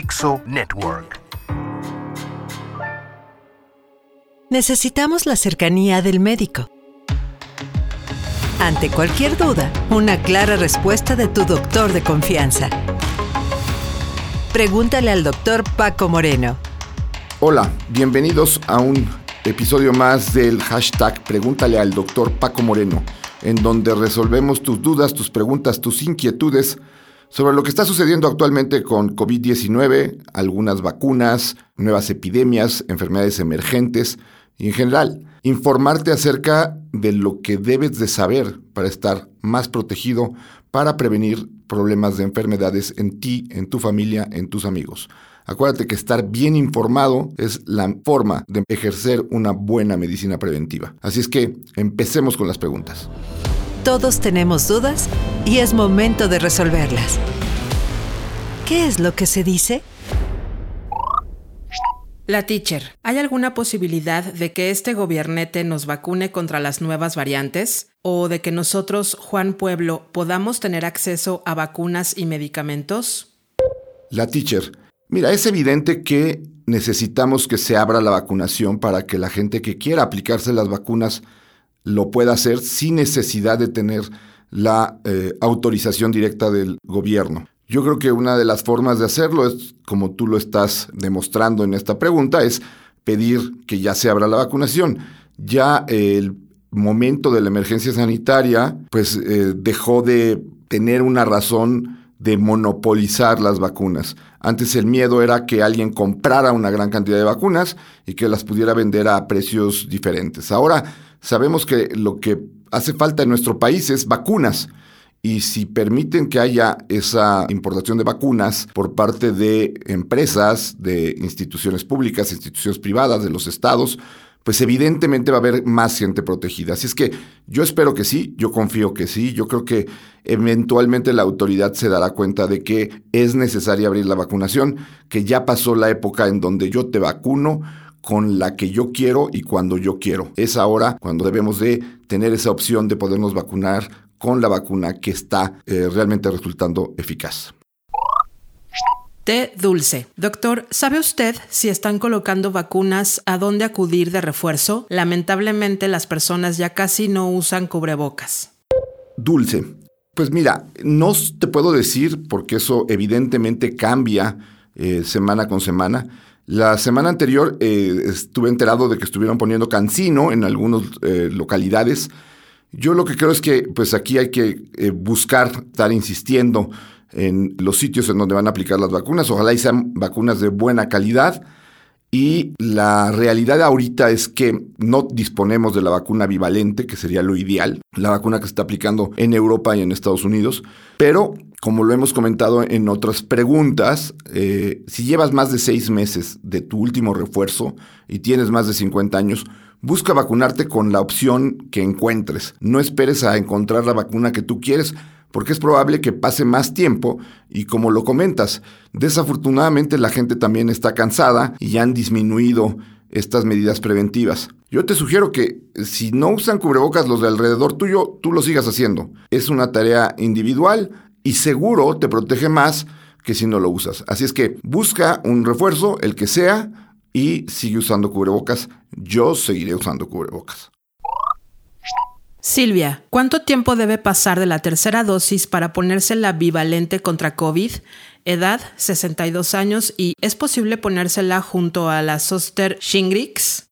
Dixo Network. Necesitamos la cercanía del médico. Ante cualquier duda, una clara respuesta de tu doctor de confianza. Pregúntale al doctor Paco Moreno. Hola, bienvenidos a un episodio más del hashtag Pregúntale al doctor Paco Moreno, en donde resolvemos tus dudas, tus preguntas, tus inquietudes sobre lo que está sucediendo actualmente con COVID-19, algunas vacunas, nuevas epidemias, enfermedades emergentes y en general informarte acerca de lo que debes de saber para estar más protegido, para prevenir problemas de enfermedades en ti, en tu familia, en tus amigos. Acuérdate que estar bien informado es la forma de ejercer una buena medicina preventiva. Así es que empecemos con las preguntas. Todos tenemos dudas y es momento de resolverlas. ¿Qué es lo que se dice? La teacher, ¿hay alguna posibilidad de que este gobiernete nos vacune contra las nuevas variantes? ¿O de que nosotros, Juan Pueblo, podamos tener acceso a vacunas y medicamentos? La teacher, mira, es evidente que necesitamos que se abra la vacunación para que la gente que quiera aplicarse las vacunas lo pueda hacer sin necesidad de tener la eh, autorización directa del gobierno. Yo creo que una de las formas de hacerlo es, como tú lo estás demostrando en esta pregunta, es pedir que ya se abra la vacunación. Ya el momento de la emergencia sanitaria, pues eh, dejó de tener una razón de monopolizar las vacunas. Antes el miedo era que alguien comprara una gran cantidad de vacunas y que las pudiera vender a precios diferentes. Ahora sabemos que lo que hace falta en nuestro país es vacunas y si permiten que haya esa importación de vacunas por parte de empresas, de instituciones públicas, instituciones privadas, de los estados, pues evidentemente va a haber más gente protegida. Así es que yo espero que sí, yo confío que sí, yo creo que eventualmente la autoridad se dará cuenta de que es necesaria abrir la vacunación, que ya pasó la época en donde yo te vacuno con la que yo quiero y cuando yo quiero. Es ahora cuando debemos de tener esa opción de podernos vacunar con la vacuna que está eh, realmente resultando eficaz. Té dulce. Doctor, ¿sabe usted si están colocando vacunas a dónde acudir de refuerzo? Lamentablemente las personas ya casi no usan cubrebocas. Dulce. Pues mira, no te puedo decir porque eso evidentemente cambia eh, semana con semana. La semana anterior eh, estuve enterado de que estuvieron poniendo cancino en algunas localidades yo lo que creo es que pues aquí hay que eh, buscar estar insistiendo en los sitios en donde van a aplicar las vacunas. Ojalá y sean vacunas de buena calidad. Y la realidad ahorita es que no disponemos de la vacuna bivalente, que sería lo ideal, la vacuna que se está aplicando en Europa y en Estados Unidos. Pero, como lo hemos comentado en otras preguntas, eh, si llevas más de seis meses de tu último refuerzo y tienes más de 50 años, Busca vacunarte con la opción que encuentres. No esperes a encontrar la vacuna que tú quieres, porque es probable que pase más tiempo y como lo comentas, desafortunadamente la gente también está cansada y han disminuido estas medidas preventivas. Yo te sugiero que si no usan cubrebocas los de alrededor tuyo, tú lo sigas haciendo. Es una tarea individual y seguro te protege más que si no lo usas. Así es que busca un refuerzo, el que sea, y sigue usando cubrebocas. Yo seguiré usando cubrebocas. Silvia, ¿cuánto tiempo debe pasar de la tercera dosis para ponerse la bivalente contra COVID? Edad 62 años y ¿es posible ponérsela junto a la Soster Shingrix?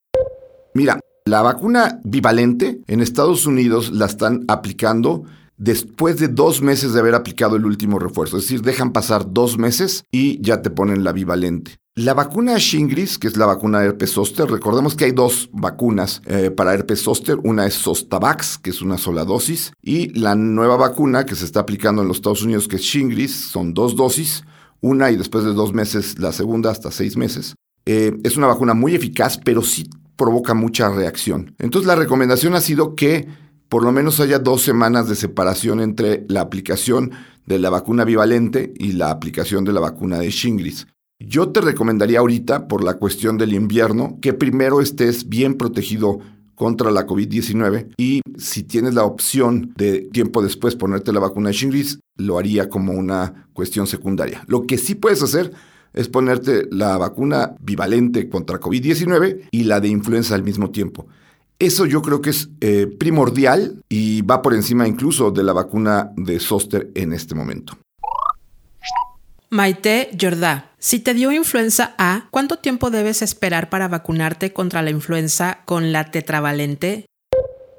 Mira, la vacuna bivalente en Estados Unidos la están aplicando después de dos meses de haber aplicado el último refuerzo. Es decir, dejan pasar dos meses y ya te ponen la bivalente. La vacuna Shingris, que es la vacuna de herpes zóster, recordemos que hay dos vacunas eh, para herpes zóster. Una es Zostavax, que es una sola dosis, y la nueva vacuna que se está aplicando en los Estados Unidos, que es Shingris, son dos dosis, una y después de dos meses la segunda hasta seis meses. Eh, es una vacuna muy eficaz, pero sí provoca mucha reacción. Entonces la recomendación ha sido que por lo menos haya dos semanas de separación entre la aplicación de la vacuna bivalente y la aplicación de la vacuna de Shingris. Yo te recomendaría ahorita, por la cuestión del invierno, que primero estés bien protegido contra la COVID-19 y si tienes la opción de tiempo después ponerte la vacuna de Shingrix, lo haría como una cuestión secundaria. Lo que sí puedes hacer es ponerte la vacuna bivalente contra COVID-19 y la de influenza al mismo tiempo. Eso yo creo que es eh, primordial y va por encima incluso de la vacuna de Soster en este momento. Maite Jordá, si te dio influenza A, ¿cuánto tiempo debes esperar para vacunarte contra la influenza con la tetravalente?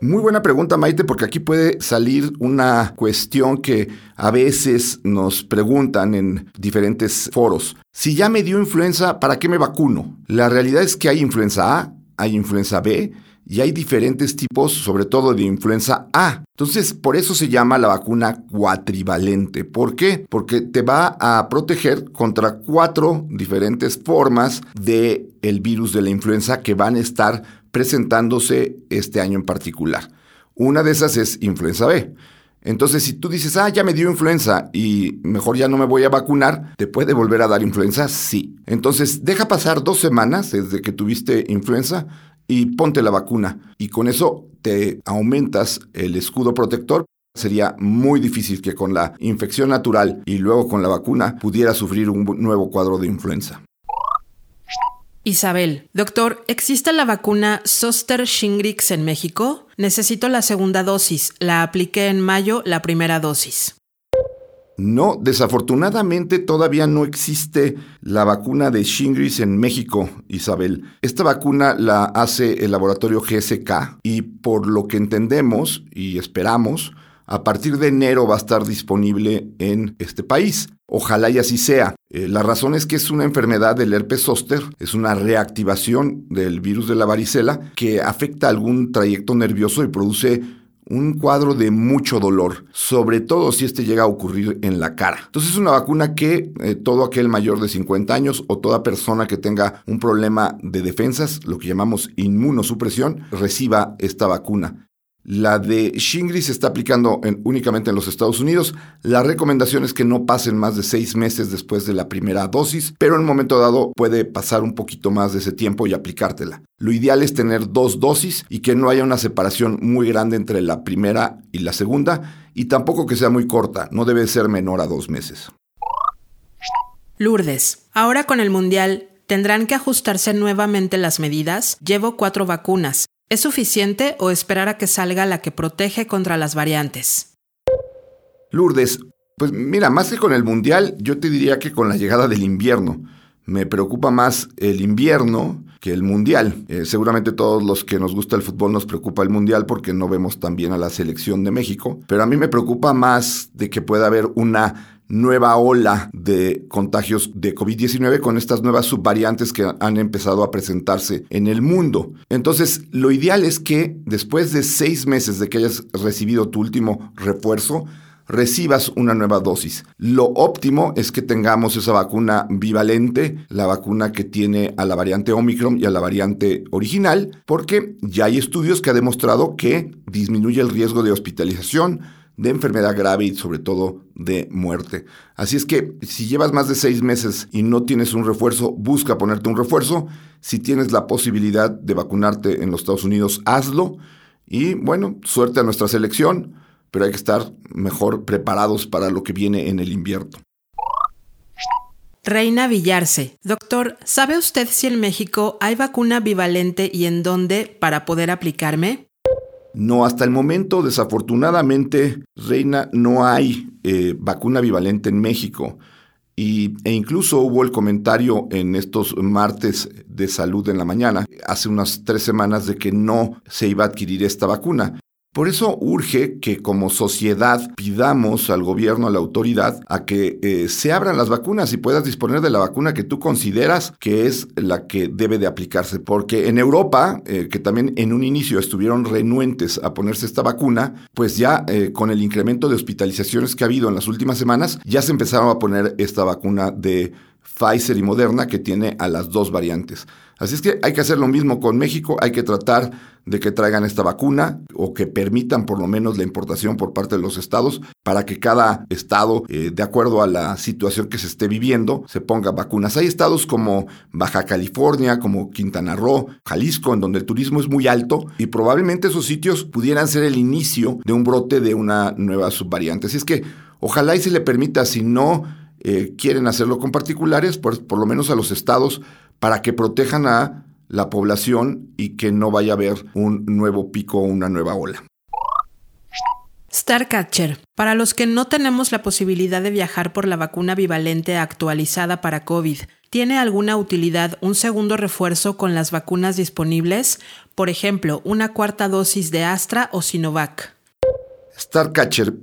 Muy buena pregunta, Maite, porque aquí puede salir una cuestión que a veces nos preguntan en diferentes foros. Si ya me dio influenza, ¿para qué me vacuno? La realidad es que hay influenza A, hay influenza B y hay diferentes tipos, sobre todo de influenza A. Entonces, por eso se llama la vacuna cuatrivalente. ¿Por qué? Porque te va a proteger contra cuatro diferentes formas del el virus de la influenza que van a estar presentándose este año en particular. Una de esas es influenza B. Entonces, si tú dices, ah, ya me dio influenza y mejor ya no me voy a vacunar, ¿te puede volver a dar influenza? Sí. Entonces, deja pasar dos semanas desde que tuviste influenza y ponte la vacuna. Y con eso te aumentas el escudo protector. Sería muy difícil que con la infección natural y luego con la vacuna pudiera sufrir un nuevo cuadro de influenza. Isabel, doctor, ¿existe la vacuna Soster Shingrix en México? Necesito la segunda dosis. La apliqué en mayo, la primera dosis. No, desafortunadamente todavía no existe la vacuna de Shingrix en México, Isabel. Esta vacuna la hace el laboratorio GSK y por lo que entendemos y esperamos, a partir de enero va a estar disponible en este país. Ojalá y así sea. Eh, la razón es que es una enfermedad del herpes zóster, es una reactivación del virus de la varicela que afecta algún trayecto nervioso y produce un cuadro de mucho dolor, sobre todo si este llega a ocurrir en la cara. Entonces es una vacuna que eh, todo aquel mayor de 50 años o toda persona que tenga un problema de defensas, lo que llamamos inmunosupresión, reciba esta vacuna. La de Shingrix se está aplicando únicamente en los Estados Unidos. La recomendación es que no pasen más de seis meses después de la primera dosis, pero en un momento dado puede pasar un poquito más de ese tiempo y aplicártela. Lo ideal es tener dos dosis y que no haya una separación muy grande entre la primera y la segunda, y tampoco que sea muy corta, no debe ser menor a dos meses. Lourdes, ahora con el Mundial, ¿tendrán que ajustarse nuevamente las medidas? Llevo cuatro vacunas. ¿Es suficiente o esperar a que salga la que protege contra las variantes? Lourdes, pues mira, más que con el Mundial, yo te diría que con la llegada del invierno. Me preocupa más el invierno que el Mundial. Eh, seguramente todos los que nos gusta el fútbol nos preocupa el Mundial porque no vemos tan bien a la selección de México. Pero a mí me preocupa más de que pueda haber una nueva ola de contagios de COVID-19 con estas nuevas subvariantes que han empezado a presentarse en el mundo. Entonces, lo ideal es que después de seis meses de que hayas recibido tu último refuerzo, recibas una nueva dosis. Lo óptimo es que tengamos esa vacuna bivalente, la vacuna que tiene a la variante Omicron y a la variante original, porque ya hay estudios que han demostrado que disminuye el riesgo de hospitalización, de enfermedad grave y sobre todo de muerte. Así es que si llevas más de seis meses y no tienes un refuerzo, busca ponerte un refuerzo. Si tienes la posibilidad de vacunarte en los Estados Unidos, hazlo. Y bueno, suerte a nuestra selección, pero hay que estar mejor preparados para lo que viene en el invierno. Reina Villarse. Doctor, ¿sabe usted si en México hay vacuna bivalente y en dónde para poder aplicarme? No, hasta el momento, desafortunadamente, Reina, no hay eh, vacuna bivalente en México. Y, e incluso hubo el comentario en estos martes de salud en la mañana, hace unas tres semanas, de que no se iba a adquirir esta vacuna. Por eso urge que como sociedad pidamos al gobierno, a la autoridad, a que eh, se abran las vacunas y puedas disponer de la vacuna que tú consideras que es la que debe de aplicarse. Porque en Europa, eh, que también en un inicio estuvieron renuentes a ponerse esta vacuna, pues ya eh, con el incremento de hospitalizaciones que ha habido en las últimas semanas, ya se empezaron a poner esta vacuna de Pfizer y Moderna que tiene a las dos variantes. Así es que hay que hacer lo mismo con México, hay que tratar de que traigan esta vacuna o que permitan por lo menos la importación por parte de los estados para que cada estado, eh, de acuerdo a la situación que se esté viviendo, se ponga vacunas. Hay estados como Baja California, como Quintana Roo, Jalisco, en donde el turismo es muy alto y probablemente esos sitios pudieran ser el inicio de un brote de una nueva subvariante. Así es que ojalá y se le permita, si no eh, quieren hacerlo con particulares, por, por lo menos a los estados, para que protejan a la población y que no vaya a haber un nuevo pico o una nueva ola. Starcatcher. Para los que no tenemos la posibilidad de viajar por la vacuna bivalente actualizada para COVID, ¿tiene alguna utilidad un segundo refuerzo con las vacunas disponibles? Por ejemplo, una cuarta dosis de Astra o Sinovac. Starcatcher.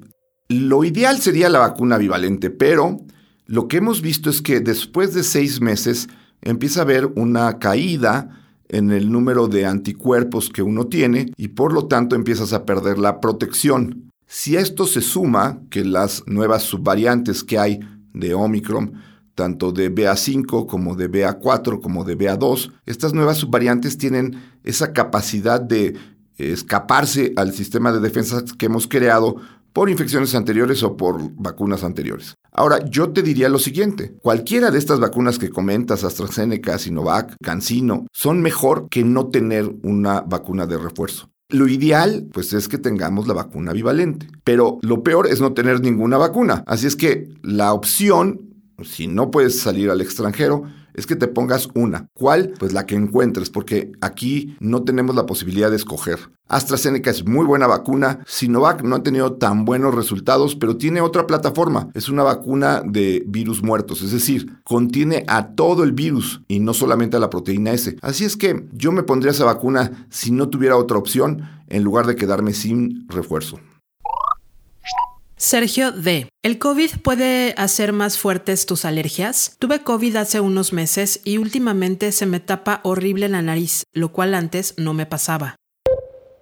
Lo ideal sería la vacuna bivalente, pero lo que hemos visto es que después de seis meses empieza a haber una caída en el número de anticuerpos que uno tiene y por lo tanto empiezas a perder la protección. Si a esto se suma que las nuevas subvariantes que hay de Omicron, tanto de BA5 como de BA4 como de BA2, estas nuevas subvariantes tienen esa capacidad de escaparse al sistema de defensa que hemos creado por infecciones anteriores o por vacunas anteriores. Ahora, yo te diría lo siguiente, cualquiera de estas vacunas que comentas, AstraZeneca, Sinovac, CanSino, son mejor que no tener una vacuna de refuerzo. Lo ideal, pues, es que tengamos la vacuna bivalente. Pero lo peor es no tener ninguna vacuna. Así es que la opción, si no puedes salir al extranjero, es que te pongas una. ¿Cuál? Pues la que encuentres, porque aquí no tenemos la posibilidad de escoger. AstraZeneca es muy buena vacuna. Sinovac no ha tenido tan buenos resultados, pero tiene otra plataforma. Es una vacuna de virus muertos, es decir, contiene a todo el virus y no solamente a la proteína S. Así es que yo me pondría esa vacuna si no tuviera otra opción en lugar de quedarme sin refuerzo. Sergio D. ¿El COVID puede hacer más fuertes tus alergias? Tuve COVID hace unos meses y últimamente se me tapa horrible la nariz, lo cual antes no me pasaba.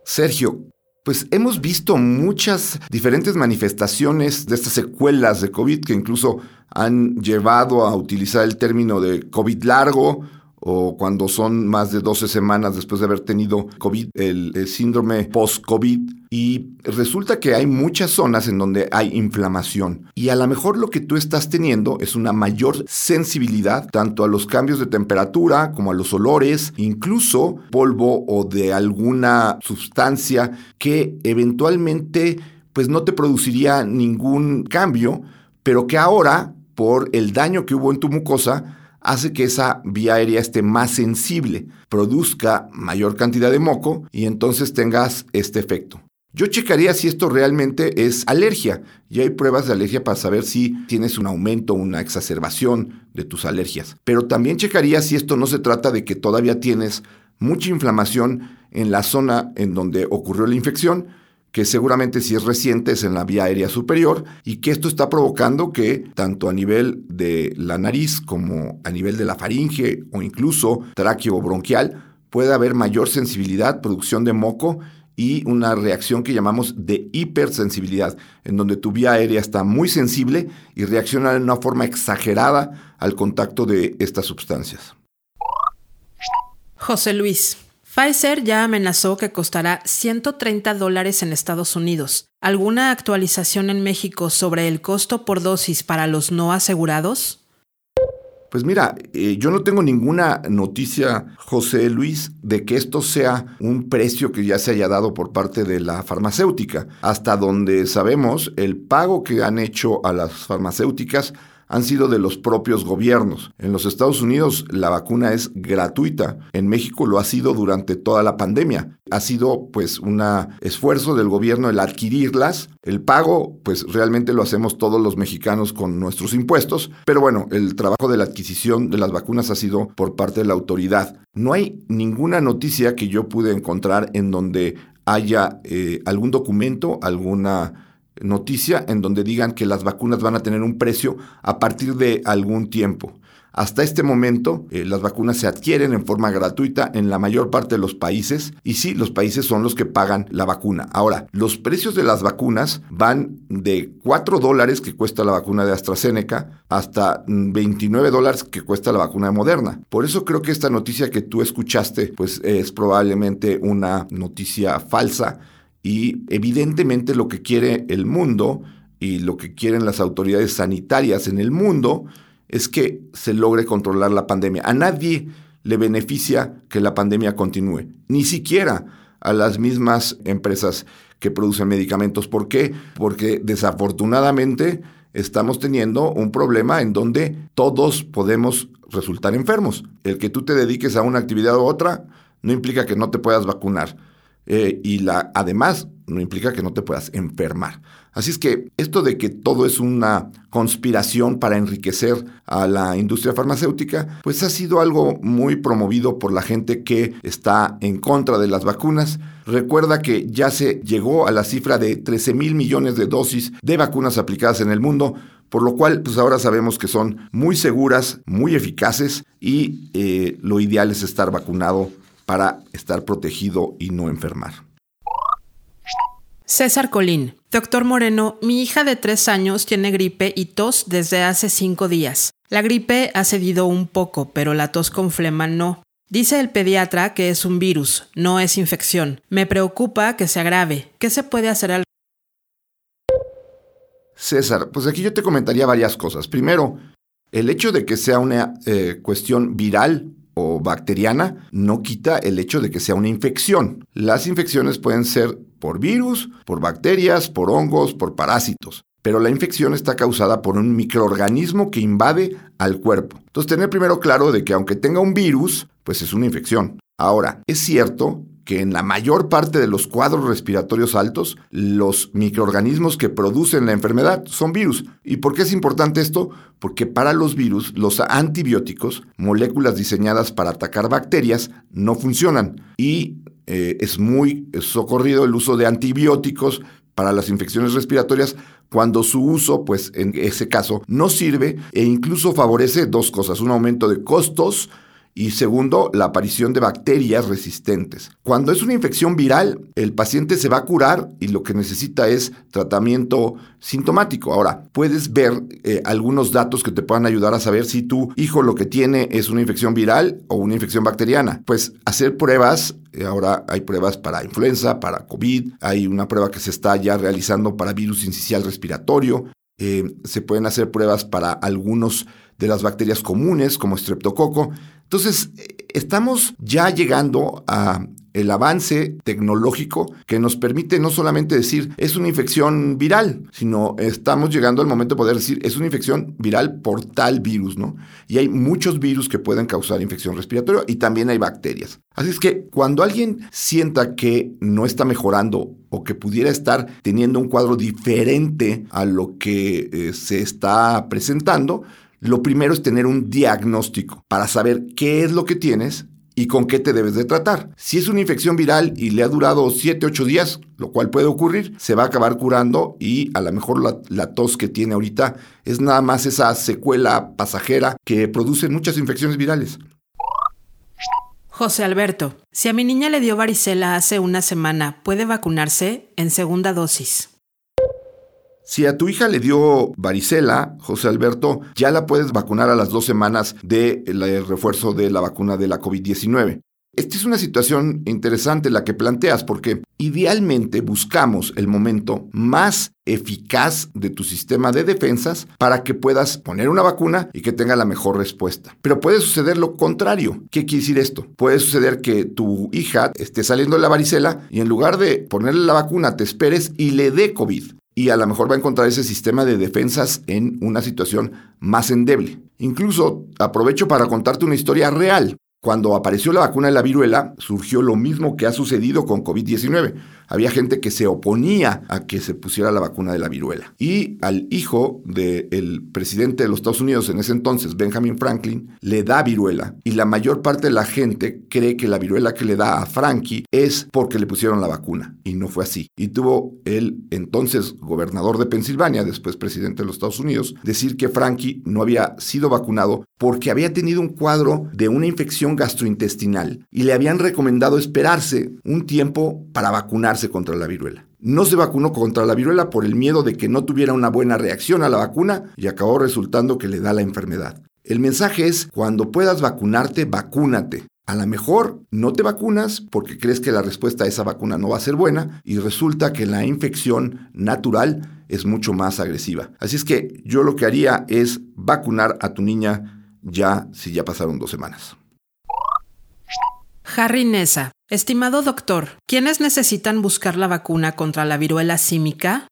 Sergio, pues hemos visto muchas diferentes manifestaciones de estas secuelas de COVID que incluso han llevado a utilizar el término de COVID largo o cuando son más de 12 semanas después de haber tenido COVID, el, síndrome post-COVID. Y resulta que hay muchas zonas en donde hay inflamación. Y a lo mejor lo que tú estás teniendo es una mayor sensibilidad tanto a los cambios de temperatura como a los olores, incluso polvo o de alguna sustancia que eventualmente pues no te produciría ningún cambio, pero que ahora por el daño que hubo en tu mucosa hace que esa vía aérea esté más sensible, produzca mayor cantidad de moco y entonces tengas este efecto. Yo checaría si esto realmente es alergia y hay pruebas de alergia para saber si tienes un aumento, una exacerbación de tus alergias. Pero también checaría si esto no se trata de que todavía tienes mucha inflamación en la zona en donde ocurrió la infección que seguramente si es reciente es en la vía aérea superior y que esto está provocando que tanto a nivel de la nariz como a nivel de la faringe o incluso tráqueo bronquial pueda haber mayor sensibilidad, producción de moco y una reacción que llamamos de hipersensibilidad, en donde tu vía aérea está muy sensible y reacciona de una forma exagerada al contacto de estas sustancias. José Luis, Pfizer ya amenazó que costará 130 dólares en Estados Unidos. ¿Alguna actualización en México sobre el costo por dosis para los no asegurados? Pues mira, eh, yo no tengo ninguna noticia, José Luis, de que esto sea un precio que ya se haya dado por parte de la farmacéutica. Hasta donde sabemos, el pago que han hecho a las farmacéuticas han sido de los propios gobiernos. En los Estados Unidos la vacuna es gratuita. En México lo ha sido durante toda la pandemia. Ha sido pues un esfuerzo del gobierno el adquirirlas. El pago pues realmente lo hacemos todos los mexicanos con nuestros impuestos. Pero bueno, el trabajo de la adquisición de las vacunas ha sido por parte de la autoridad. No hay ninguna noticia que yo pude encontrar en donde haya eh, algún documento, alguna noticia en donde digan que las vacunas van a tener un precio a partir de algún tiempo. Hasta este momento, eh, las vacunas se adquieren en forma gratuita en la mayor parte de los países y sí, los países son los que pagan la vacuna. Ahora, los precios de las vacunas van de 4 dólares que cuesta la vacuna de AstraZeneca hasta 29 dólares que cuesta la vacuna de Moderna. Por eso creo que esta noticia que tú escuchaste, pues es probablemente una noticia falsa y evidentemente lo que quiere el mundo y lo que quieren las autoridades sanitarias en el mundo es que se logre controlar la pandemia. A nadie le beneficia que la pandemia continúe, ni siquiera a las mismas empresas que producen medicamentos. ¿Por qué? Porque desafortunadamente estamos teniendo un problema en donde todos podemos resultar enfermos. El que tú te dediques a una actividad u otra no implica que no te puedas vacunar. Eh, y la, además no implica que no te puedas enfermar. Así es que esto de que todo es una conspiración para enriquecer a la industria farmacéutica, pues ha sido algo muy promovido por la gente que está en contra de las vacunas. Recuerda que ya se llegó a la cifra de 13 mil millones de dosis de vacunas aplicadas en el mundo, por lo cual pues ahora sabemos que son muy seguras, muy eficaces y eh, lo ideal es estar vacunado para estar protegido y no enfermar. César Colín. Doctor Moreno, mi hija de tres años tiene gripe y tos desde hace cinco días. La gripe ha cedido un poco, pero la tos con flema no. Dice el pediatra que es un virus, no es infección. Me preocupa que se agrave. ¿Qué se puede hacer al César, pues aquí yo te comentaría varias cosas. Primero, el hecho de que sea una eh, cuestión viral o bacteriana no quita el hecho de que sea una infección. Las infecciones pueden ser por virus, por bacterias, por hongos, por parásitos. Pero la infección está causada por un microorganismo que invade al cuerpo. Entonces, tener primero claro de que aunque tenga un virus, pues es una infección. Ahora, es cierto que en la mayor parte de los cuadros respiratorios altos, los microorganismos que producen la enfermedad son virus. ¿Y por qué es importante esto? Porque para los virus, los antibióticos, moléculas diseñadas para atacar bacterias, no funcionan. Y eh, es muy socorrido el uso de antibióticos para las infecciones respiratorias cuando su uso, pues en ese caso, no sirve e incluso favorece dos cosas, un aumento de costos y segundo, la aparición de bacterias resistentes. Cuando es una infección viral, el paciente se va a curar y lo que necesita es tratamiento sintomático. Ahora, puedes ver eh, algunos datos que te puedan ayudar a saber si tu hijo lo que tiene es una infección viral o una infección bacteriana. Pues hacer pruebas eh, Ahora hay pruebas para influenza, para COVID, hay una prueba que se está ya realizando para virus incisional respiratorio, eh, se pueden hacer pruebas para algunos de las bacterias comunes como streptococo. Entonces, estamos ya llegando a el avance tecnológico que nos permite no solamente decir es una infección viral, sino estamos llegando al momento de poder decir es una infección viral por tal virus, ¿no? Y hay muchos virus que pueden causar infección respiratoria y también hay bacterias. Así es que cuando alguien sienta que no está mejorando o que pudiera estar teniendo un cuadro diferente a lo que eh, se está presentando, lo primero es tener un diagnóstico para saber qué es lo que tienes y con qué te debes de tratar. Si es una infección viral y le ha durado 7, 8 días, lo cual puede ocurrir, se va a acabar curando y a lo mejor la, tos que tiene ahorita es nada más esa secuela pasajera que produce muchas infecciones virales. José Alberto, si a mi niña le dio varicela hace una semana, ¿puede vacunarse en segunda dosis? Si a tu hija le dio varicela, José Alberto, ya la puedes vacunar a las dos semanas del refuerzo de la vacuna de la COVID-19. Esta es una situación interesante la que planteas porque idealmente buscamos el momento más eficaz de tu sistema de defensas para que puedas poner una vacuna y que tenga la mejor respuesta. Pero puede suceder lo contrario. ¿Qué quiere decir esto? Puede suceder que tu hija esté saliendo de la varicela y en lugar de ponerle la vacuna te esperes y le dé COVID y a lo mejor va a encontrar ese sistema de defensas en una situación más endeble. Incluso aprovecho para contarte una historia real. Cuando apareció la vacuna de la viruela, surgió lo mismo que ha sucedido con COVID-19 había gente que se oponía a que se pusiera la vacuna de la viruela. Y al hijo del presidente de los Estados Unidos en ese entonces, Benjamin Franklin, le da viruela. Y la mayor parte de la gente cree que la viruela que le da a Frankie es porque le pusieron la vacuna. Y no fue así. Y tuvo el entonces gobernador de Pensilvania, después presidente de los Estados Unidos, decir que Frankie no había sido vacunado porque había tenido un cuadro de una infección gastrointestinal y le habían recomendado esperarse un tiempo para vacunarse contra la viruela. No se vacunó contra la viruela por el miedo de que no tuviera una buena reacción a la vacuna y acabó resultando que le da la enfermedad. El mensaje es, cuando puedas vacunarte, vacúnate. A lo mejor no te vacunas porque crees que la respuesta a esa vacuna no va a ser buena y resulta que la infección natural es mucho más agresiva. Así es que yo lo que haría es vacunar a tu niña ya si ya pasaron dos semanas. Harry Nessa. Estimado doctor, ¿quiénes necesitan buscar la vacuna contra la viruela símica?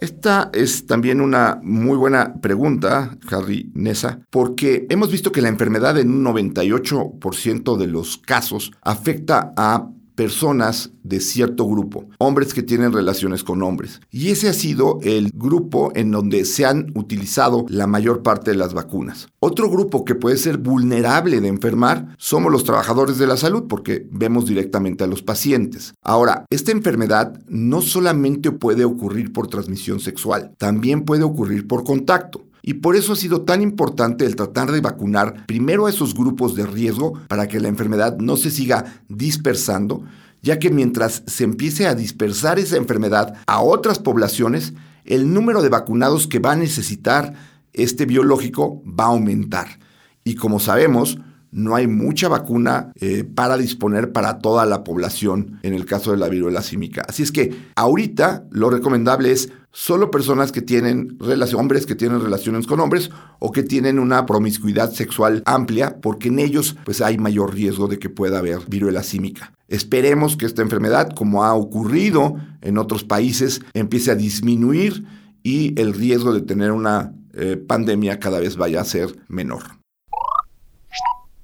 Esta es también una muy buena pregunta, Harry Nessa, porque hemos visto que la enfermedad en un 98% de los casos afecta a personas de cierto grupo, hombres que tienen relaciones con hombres. Y ese ha sido el grupo en donde se han utilizado la mayor parte de las vacunas. Otro grupo que puede ser vulnerable de enfermar somos los trabajadores de la salud porque vemos directamente a los pacientes. Ahora, esta enfermedad no solamente puede ocurrir por transmisión sexual, también puede ocurrir por contacto. Y por eso ha sido tan importante el tratar de vacunar primero a esos grupos de riesgo para que la enfermedad no se siga dispersando, ya que mientras se empiece a dispersar esa enfermedad a otras poblaciones, el número de vacunados que va a necesitar este biológico va a aumentar. Y como sabemos, no hay mucha vacuna eh, para disponer para toda la población en el caso de la viruela símica. Así es que ahorita lo recomendable es solo personas que tienen relación, hombres que tienen relaciones con hombres o que tienen una promiscuidad sexual amplia, porque en ellos pues hay mayor riesgo de que pueda haber viruela símica. Esperemos que esta enfermedad, como ha ocurrido en otros países, empiece a disminuir y el riesgo de tener una eh, pandemia cada vez vaya a ser menor.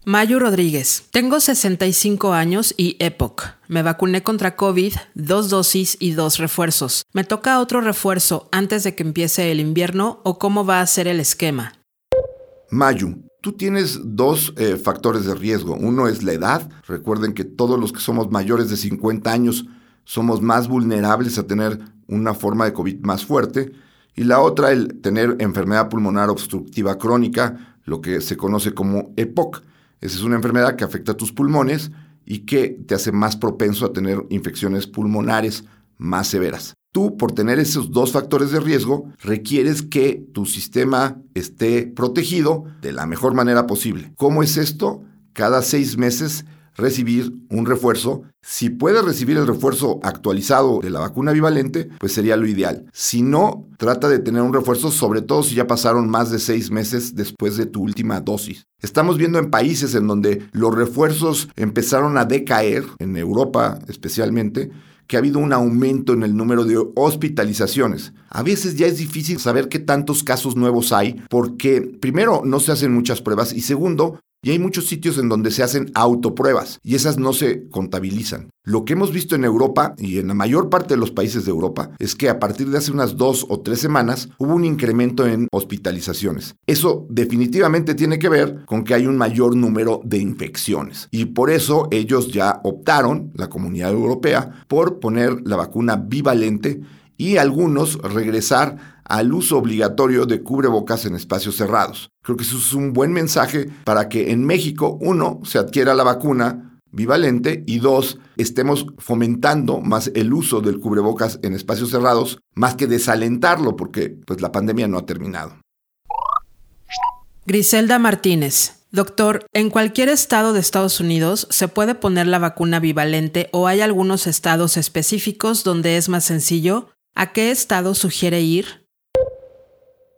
Mayu Rodríguez. Tengo 65 años y EPOC. Me vacuné contra COVID, dos dosis y dos refuerzos. ¿Me toca otro refuerzo antes de que empiece el invierno o cómo va a ser el esquema? Mayu, tú tienes dos eh, factores de riesgo. Uno es la edad. Recuerden que todos los que somos mayores de 50 años somos más vulnerables a tener una forma de COVID más fuerte. Y la otra, el tener enfermedad pulmonar obstructiva crónica, lo que se conoce como EPOC. Esa es una enfermedad que afecta a tus pulmones y que te hace más propenso a tener infecciones pulmonares más severas. Tú, por tener esos dos factores de riesgo, requieres que tu sistema esté protegido de la mejor manera posible. ¿Cómo es esto? Cada seis meses recibir un refuerzo. Si puedes recibir el refuerzo actualizado de la vacuna bivalente, pues sería lo ideal. Si no, trata de tener un refuerzo, sobre todo si ya pasaron más de seis meses después de tu última dosis. Estamos viendo en países en donde los refuerzos empezaron a decaer, en Europa especialmente, que ha habido un aumento en el número de hospitalizaciones. A veces ya es difícil saber qué tantos casos nuevos hay porque primero no se hacen muchas pruebas y segundo y hay muchos sitios en donde se hacen autopruebas y esas no se contabilizan. Lo que hemos visto en Europa y en la mayor parte de los países de Europa es que a partir de hace unas dos o tres semanas hubo un incremento en hospitalizaciones. Eso definitivamente tiene que ver con que hay un mayor número de infecciones y por eso ellos ya optaron, la comunidad europea, por poner la vacuna bivalente y algunos regresar al uso obligatorio de cubrebocas en espacios cerrados. Creo que eso es un buen mensaje para que en México, uno, se adquiera la vacuna bivalente y dos, estemos fomentando más el uso del cubrebocas en espacios cerrados, más que desalentarlo, porque pues, la pandemia no ha terminado. Griselda Martínez. Doctor, ¿en cualquier estado de Estados Unidos se puede poner la vacuna bivalente o hay algunos estados específicos donde es más sencillo? ¿A qué estado sugiere ir?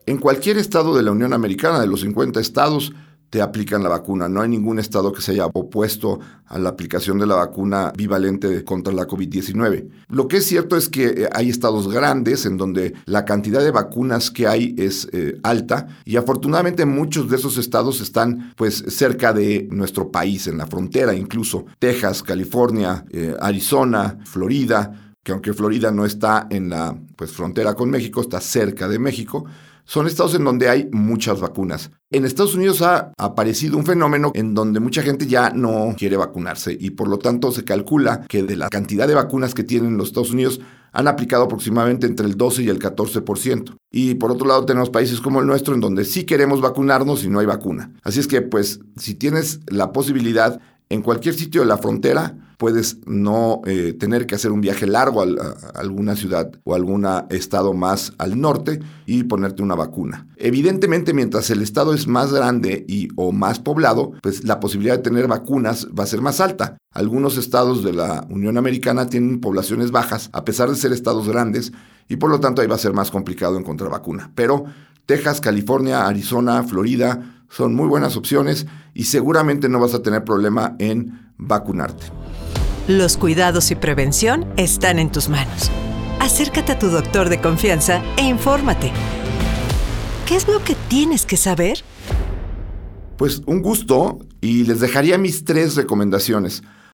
En cualquier estado de la Unión Americana, de los 50 estados, te aplican la vacuna. No hay ningún estado que se haya opuesto a la aplicación de la vacuna bivalente contra la COVID-19. Lo que es cierto es que eh, hay estados grandes en donde la cantidad de vacunas que hay es eh, alta y afortunadamente muchos de esos estados están pues cerca de nuestro país, en la frontera incluso. Texas, California, eh, Arizona, Florida, que aunque Florida no está en la pues, frontera con México, está cerca de México son estados en donde hay muchas vacunas. En Estados Unidos ha aparecido un fenómeno en donde mucha gente ya no quiere vacunarse y por lo tanto se calcula que de la cantidad de vacunas que tienen los Estados Unidos han aplicado aproximadamente entre el 12 y el 14%. Y por otro lado tenemos países como el nuestro en donde sí queremos vacunarnos y no hay vacuna. Así es que pues si tienes la posibilidad en cualquier sitio de la frontera, puedes no eh, tener que hacer un viaje largo a, alguna ciudad o algún estado más al norte y ponerte una vacuna. Evidentemente, mientras el estado es más grande y o más poblado, pues la posibilidad de tener vacunas va a ser más alta. Algunos estados de la Unión Americana tienen poblaciones bajas, a pesar de ser estados grandes, y por lo tanto ahí va a ser más complicado encontrar vacuna. Pero Texas, California, Arizona, Florida son muy buenas opciones y seguramente no vas a tener problema en vacunarte. Los cuidados y prevención están en tus manos. acércate a tu doctor de confianza e infórmate. ¿Qué es lo que tienes que saber? Pues un gusto y les dejaría mis tres recomendaciones.